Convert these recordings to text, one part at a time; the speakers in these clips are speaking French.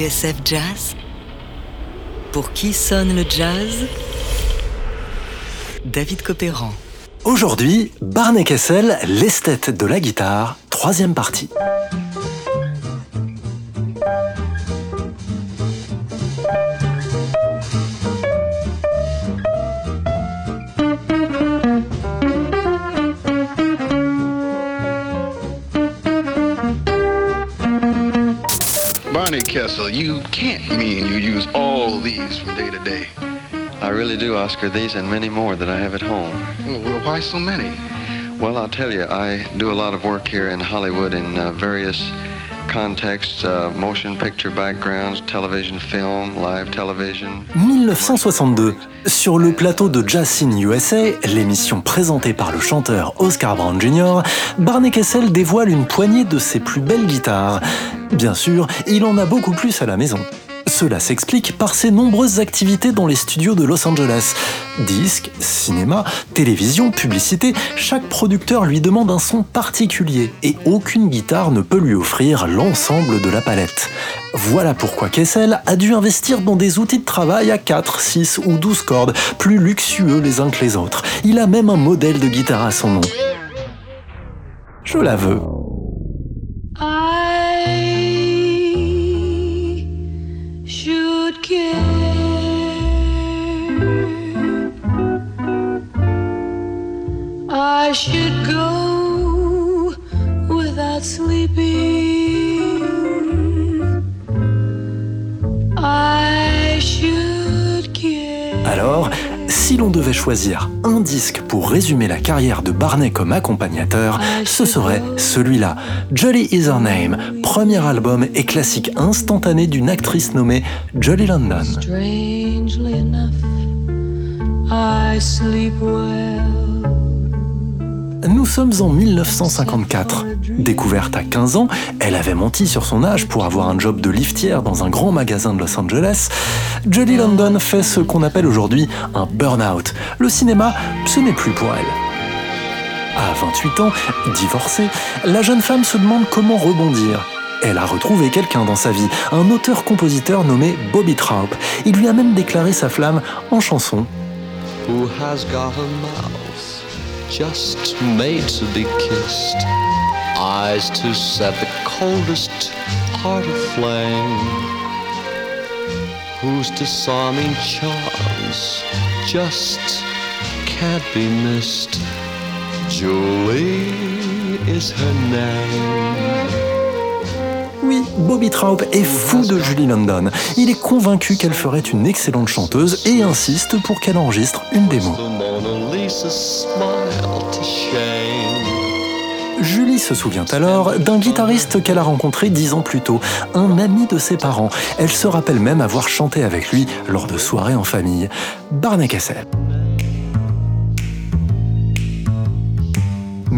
TSF Jazz Pour qui sonne le jazz? David Copéran. Aujourd'hui, Barney Kessel, l'esthète de la guitare, troisième partie. Kessel, you can't mean you use all these from day to day. I really do, Oscar. These and many more that I have at home. Well, why so many? Well, I'll tell you, I do a lot of work here in Hollywood in uh, various contexts, uh, motion picture backgrounds, television, film, live television. 1962. Sur le plateau de Jazz in USA, l'émission présentée par le chanteur Oscar Brown Jr., Barney Kessel dévoile une poignée de ses plus belles guitares. Bien sûr, il en a beaucoup plus à la maison. Cela s'explique par ses nombreuses activités dans les studios de Los Angeles. Disques, cinéma, télévision, publicité, chaque producteur lui demande un son particulier et aucune guitare ne peut lui offrir l'ensemble de la palette. Voilà pourquoi Kessel a dû investir dans des outils de travail à 4, 6 ou 12 cordes, plus luxueux les uns que les autres. Il a même un modèle de guitare à son nom. Je la veux. I should go without sleeping. I should. Alors, si l'on devait choisir un disque pour résumer la carrière de Barney comme accompagnateur, ce serait celui-là, Jolly Is Her Name, premier album et classique instantané d'une actrice nommée Jolly London. Strangely enough, I sleep well. Nous sommes en 1954. Découverte à 15 ans, elle avait menti sur son âge pour avoir un job de liftière dans un grand magasin de Los Angeles. Jolly London fait ce qu'on appelle aujourd'hui un burn-out. Le cinéma, ce n'est plus pour elle. À 28 ans, divorcée, la jeune femme se demande comment rebondir. Elle a retrouvé quelqu'un dans sa vie, un auteur-compositeur nommé Bobby Traup. Il lui a même déclaré sa flamme en chanson. Just made to be kissed, eyes to set the coldest heart aflame, whose disarming charms just can't be missed. Julie is her name. Oui, Bobby Traup est fou de Julie London. Il est convaincu qu'elle ferait une excellente chanteuse et insiste pour qu'elle enregistre une démo. Julie se souvient alors d'un guitariste qu'elle a rencontré dix ans plus tôt, un ami de ses parents. Elle se rappelle même avoir chanté avec lui lors de soirées en famille. Barney Kessel.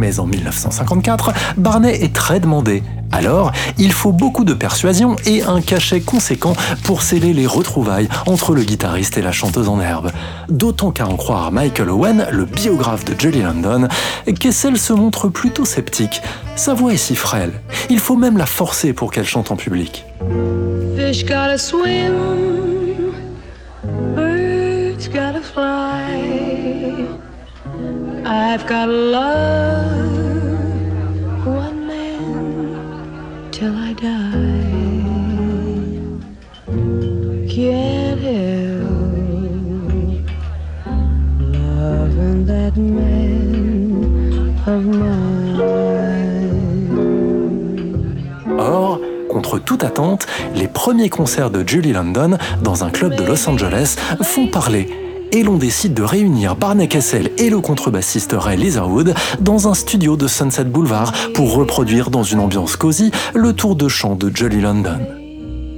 Mais en 1954, Barney est très demandé. Alors, il faut beaucoup de persuasion et un cachet conséquent pour sceller les retrouvailles entre le guitariste et la chanteuse en herbe. D'autant qu'à en croire Michael Owen, le biographe de Julie London, Kessel se montre plutôt sceptique. Sa voix est si frêle. Il faut même la forcer pour qu'elle chante en public. I've gotta love one man till I die. Can't help that man. Or, contre toute attente, les premiers concerts de Julie London dans un club de Los Angeles font parler. Et l'on décide de réunir Barney Kessel et le contrebassiste Ray Leatherwood dans un studio de Sunset Boulevard pour reproduire dans une ambiance cosy le tour de chant de Julie London.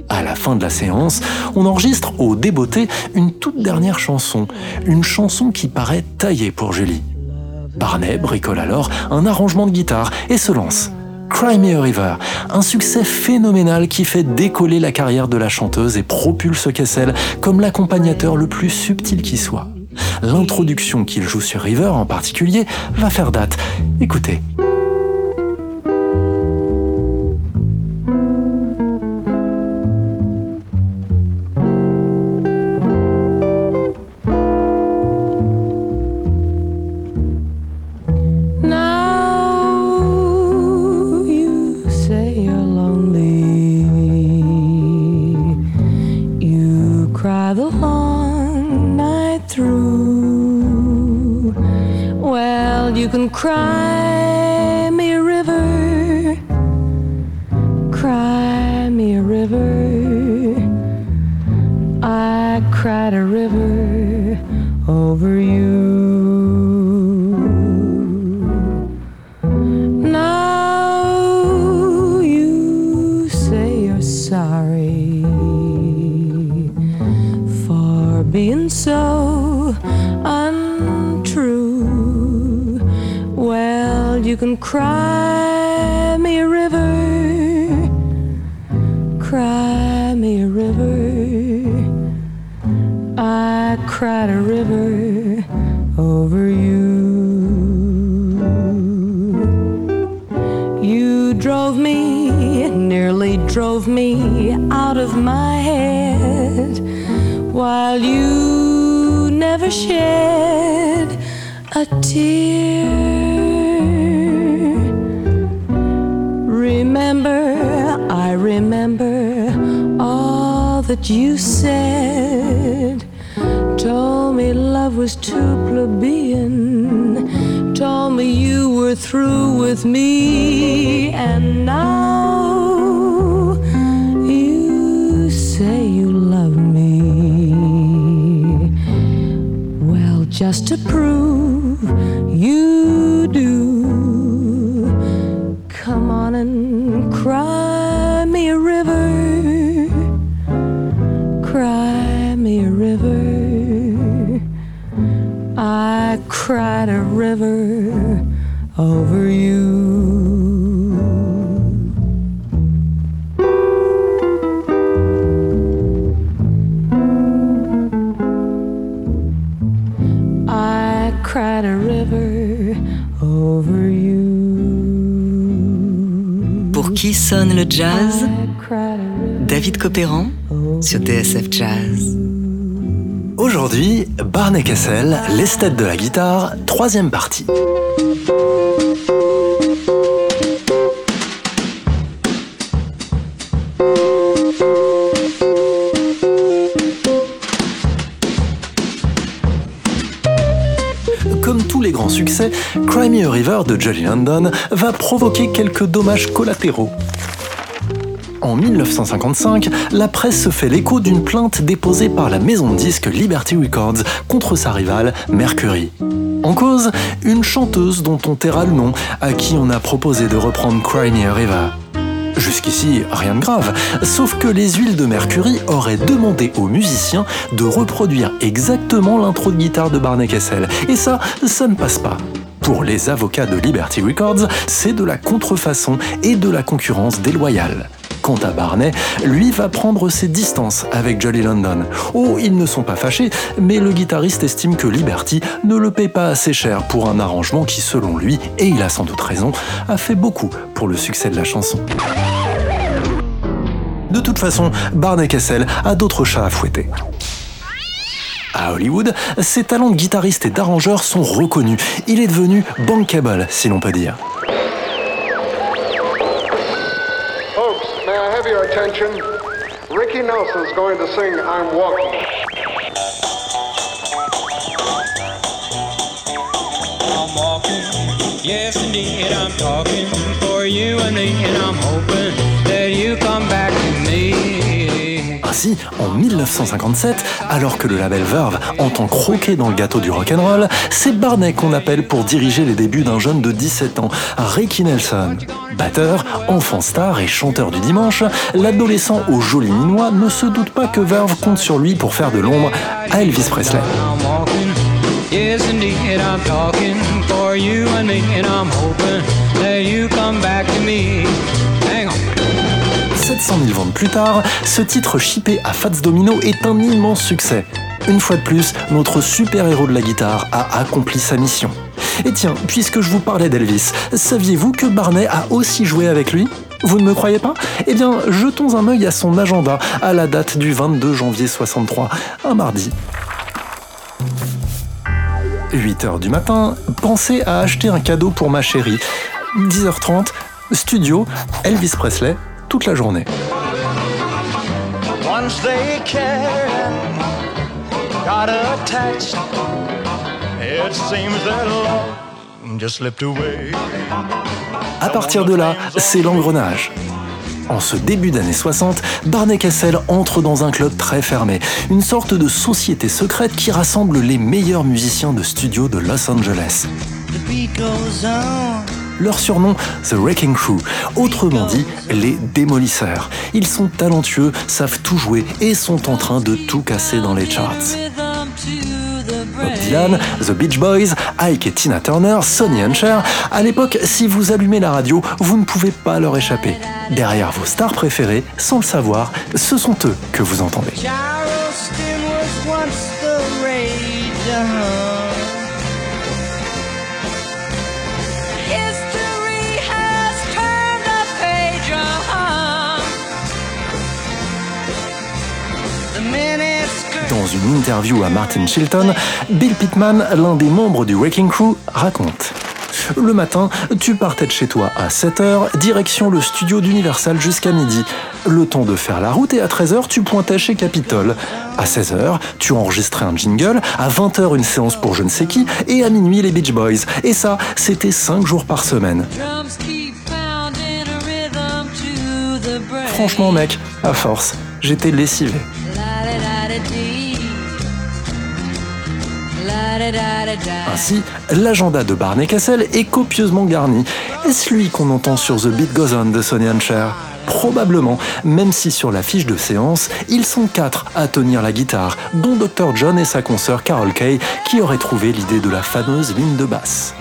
À la fin de la séance, on enregistre au débeauté une toute dernière chanson, une chanson qui paraît taillée pour Julie. Barney bricole alors un arrangement de guitare et se lance. Cry Me a River, un succès phénoménal qui fait décoller la carrière de la chanteuse et propulse Kessel comme l'accompagnateur le plus subtil qui soit. L'introduction qu'il joue sur River en particulier va faire date. Écoutez. Cry me a river, cry me a river. I cried a river over you. You drove me, nearly drove me out of my head, while you never shed a tear. Remember all that you said. Told me love was too plebeian. Told me you were through with me. And now you say you love me. Well, just to prove you do, cried a river over you. I cried a river over you. Pour qui sonne le jazz? David Copéran sur TSF Jazz. Aujourd'hui, Barney Kessel, l'esthète de la guitare, troisième partie. Comme tous les grands succès, Cry Me a River de Jolly London va provoquer quelques dommages collatéraux. En 1955, la presse se fait l'écho d'une plainte déposée par la maison de disques Liberty Records contre sa rivale Mercury. En cause, une chanteuse dont on taira le nom, à qui on a proposé de reprendre Cry Me. Jusqu'ici, rien de grave, sauf que les huiles de Mercury auraient demandé aux musiciens de reproduire exactement l'intro de guitare de Barney Kessel. Et ça, ça ne passe pas. Pour les avocats de Liberty Records, c'est de la contrefaçon et de la concurrence déloyale. Quant à Barney, lui va prendre ses distances avec Jolly London. Oh, ils ne sont pas fâchés, mais le guitariste estime que Liberty ne le paye pas assez cher pour un arrangement qui, selon lui, et il a sans doute raison, a fait beaucoup pour le succès de la chanson. De toute façon, Barney Kessel a d'autres chats à fouetter. À Hollywood, ses talents de guitariste et d'arrangeur sont reconnus. Il est devenu bankable, si l'on peut dire. May I have your attention? Ricky Nelson's going to sing I'm Walking. I'm walking, yes indeed, I'm talking for you and me, and I'm hoping that you come back to me. Ainsi, en 1957, alors que le label Verve entend croquer dans le gâteau du rock'n'roll, c'est Barney qu'on appelle pour diriger les débuts d'un jeune de 17 ans, Ricky Nelson. Batteur, enfant star et chanteur du dimanche, l'adolescent au joli minois ne se doute pas que Verve compte sur lui pour faire de l'ombre à Elvis Presley. Hang on. 700 000 ventes plus tard, ce titre chippé à Fats Domino est un immense succès. Une fois de plus, notre super-héros de la guitare a accompli sa mission. Et tiens, puisque je vous parlais d'Elvis, saviez-vous que Barney a aussi joué avec lui? Vous ne me croyez pas? Eh bien, jetons un œil à son agenda à la date du 22 janvier 63, un mardi. 8h du matin, pensez à acheter un cadeau pour ma chérie. 10h30, studio, Elvis Presley, toute la journée. Once they cared, got attached. It seems that love just slipped away. À partir de là, c'est l'engrenage. En ce début d'année 60, Barney Kessel entre dans un club très fermé, une sorte de société secrète qui rassemble les meilleurs musiciens de studio de Los Angeles. The beat goes on. Leur surnom, The Wrecking Crew, autrement dit, les démolisseurs. Ils sont talentueux, savent tout jouer et sont en train de tout casser dans les charts. Bob Dylan, The Beach Boys, Ike et Tina Turner, Sonny and Cher. À l'époque, si vous allumez la radio, vous ne pouvez pas leur échapper. Derrière vos stars préférées, sans le savoir, ce sont eux que vous entendez. Dans une interview à Martin Chilton, Bill Pittman, l'un des membres du Wrecking Crew, raconte Le matin, tu partais de chez toi à 7h, direction le studio d'Universal jusqu'à midi. Le temps de faire la route et à 13h, tu pointais chez Capitol. À 16h, tu enregistrais un jingle, à 20h, une séance pour je ne sais qui, et à minuit, les Beach Boys. Et ça, c'était 5 jours par semaine. Franchement, mec, à force, j'étais lessivé. Ainsi, l'agenda de Barney Castle est copieusement garni. Est-ce lui qu'on entend sur The Beat Goes On de Sonny Cher Probablement, même si sur la fiche de séance, ils sont quatre à tenir la guitare, dont Dr. John et sa consoeur Carol Kay, qui auraient trouvé l'idée de la fameuse ligne de basse.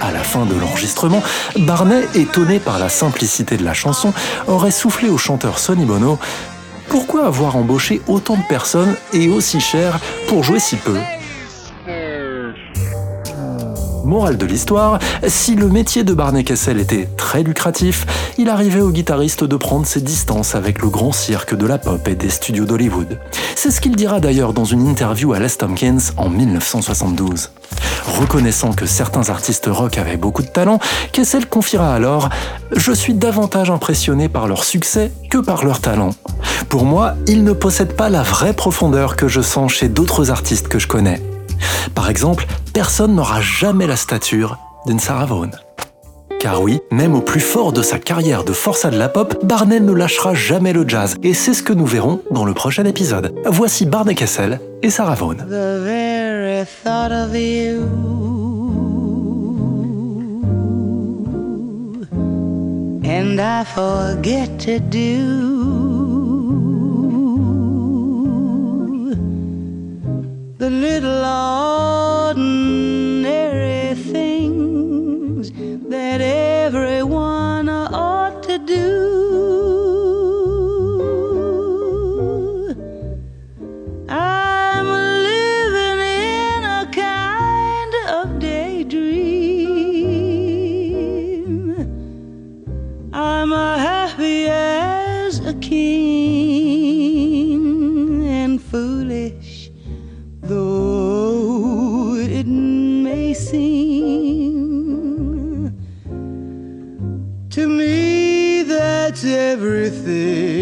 À la fin de l'enregistrement, Barney, étonné par la simplicité de la chanson, aurait soufflé au chanteur Sonny Bono Pourquoi avoir embauché autant de personnes et aussi cher pour jouer si peu? Morale de l'histoire, si le métier de Barney Kessel était très lucratif, il arrivait au guitariste de prendre ses distances avec le grand cirque de la pop et des studios d'Hollywood. C'est ce qu'il dira d'ailleurs dans une interview à Les Tompkins en 1972. Reconnaissant que certains artistes rock avaient beaucoup de talent, Kessel confiera alors Je suis davantage impressionné par leur succès que par leur talent. Pour moi, ils ne possèdent pas la vraie profondeur que je sens chez d'autres artistes que je connais. Par exemple, personne n'aura jamais la stature d'une Sarah Vaughan. Car oui, même au plus fort de sa carrière de forçat de la pop, Barney ne lâchera jamais le jazz, et c'est ce que nous verrons dans le prochain épisode. Voici Barney Kessel et Sarah Vaughan. And I forget to do the little sudden everything.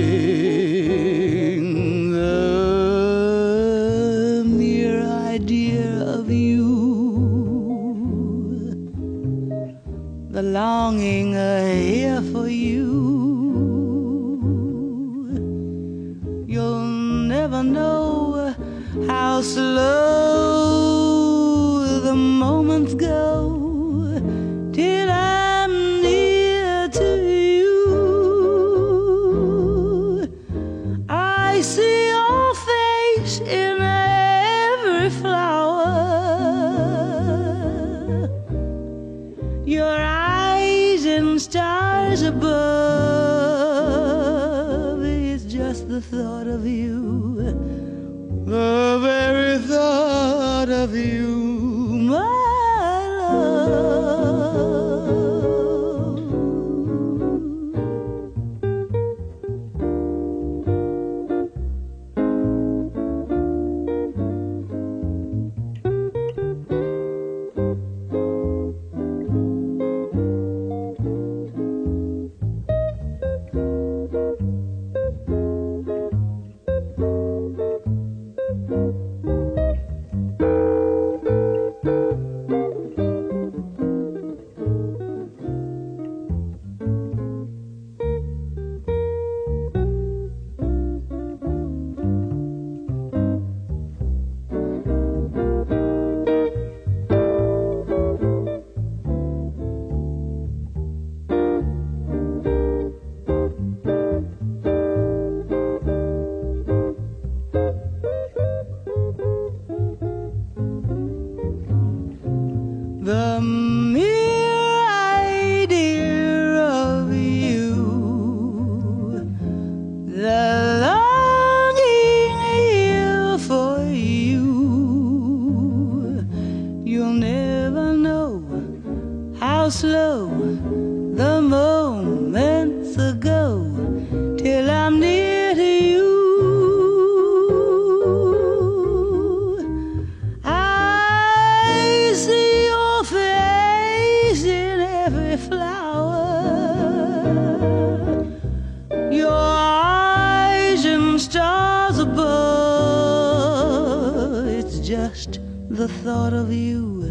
thought of you,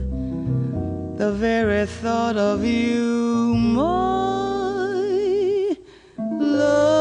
the very thought of you, my love.